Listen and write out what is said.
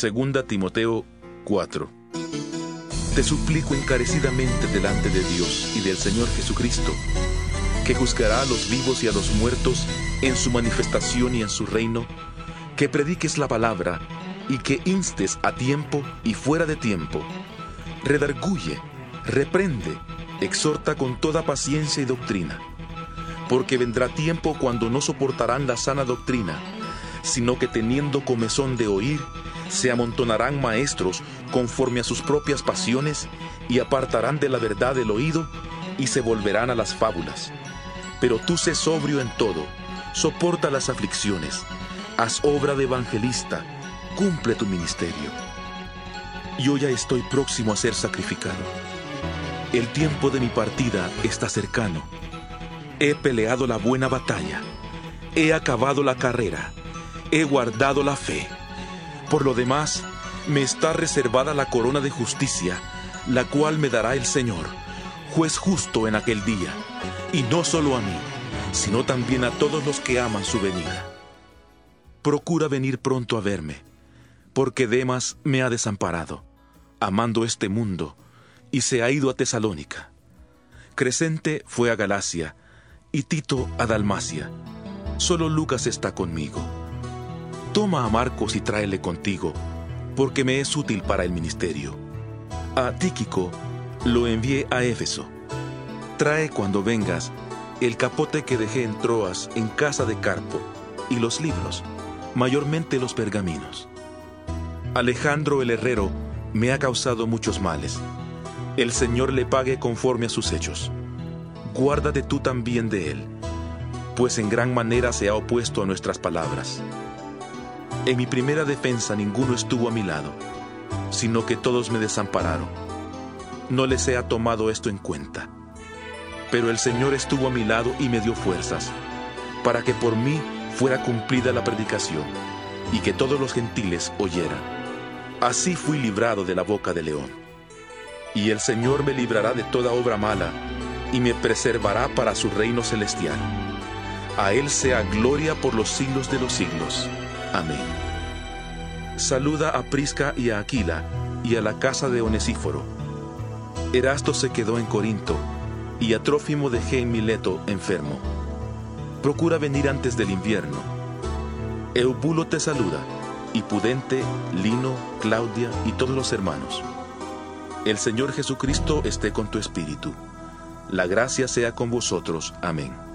Segunda Timoteo 4 Te suplico encarecidamente delante de Dios y del Señor Jesucristo, que juzgará a los vivos y a los muertos en su manifestación y en su reino, que prediques la palabra y que instes a tiempo y fuera de tiempo. Redarguye, reprende, exhorta con toda paciencia y doctrina, porque vendrá tiempo cuando no soportarán la sana doctrina, sino que teniendo comezón de oír, se amontonarán maestros conforme a sus propias pasiones y apartarán de la verdad el oído y se volverán a las fábulas. Pero tú sé sobrio en todo, soporta las aflicciones, haz obra de evangelista, cumple tu ministerio. Yo ya estoy próximo a ser sacrificado. El tiempo de mi partida está cercano. He peleado la buena batalla, he acabado la carrera, he guardado la fe. Por lo demás, me está reservada la corona de justicia, la cual me dará el Señor, juez justo en aquel día, y no solo a mí, sino también a todos los que aman su venida. Procura venir pronto a verme, porque Demas me ha desamparado, amando este mundo, y se ha ido a Tesalónica. Crescente fue a Galacia, y Tito a Dalmacia. Solo Lucas está conmigo. Toma a Marcos y tráele contigo, porque me es útil para el ministerio. A Tíquico lo envié a Éfeso. Trae cuando vengas el capote que dejé en Troas en casa de Carpo y los libros, mayormente los pergaminos. Alejandro el herrero me ha causado muchos males. El Señor le pague conforme a sus hechos. Guárdate tú también de él, pues en gran manera se ha opuesto a nuestras palabras. En mi primera defensa ninguno estuvo a mi lado, sino que todos me desampararon. No les he tomado esto en cuenta. Pero el Señor estuvo a mi lado y me dio fuerzas, para que por mí fuera cumplida la predicación, y que todos los gentiles oyeran. Así fui librado de la boca del león. Y el Señor me librará de toda obra mala, y me preservará para su reino celestial. A Él sea gloria por los siglos de los siglos. Amén. Saluda a Prisca y a Aquila y a la casa de Onesíforo. Erasto se quedó en Corinto y a Trófimo dejé en Mileto enfermo. Procura venir antes del invierno. Eubulo te saluda, y Pudente, Lino, Claudia y todos los hermanos. El Señor Jesucristo esté con tu espíritu. La gracia sea con vosotros. Amén.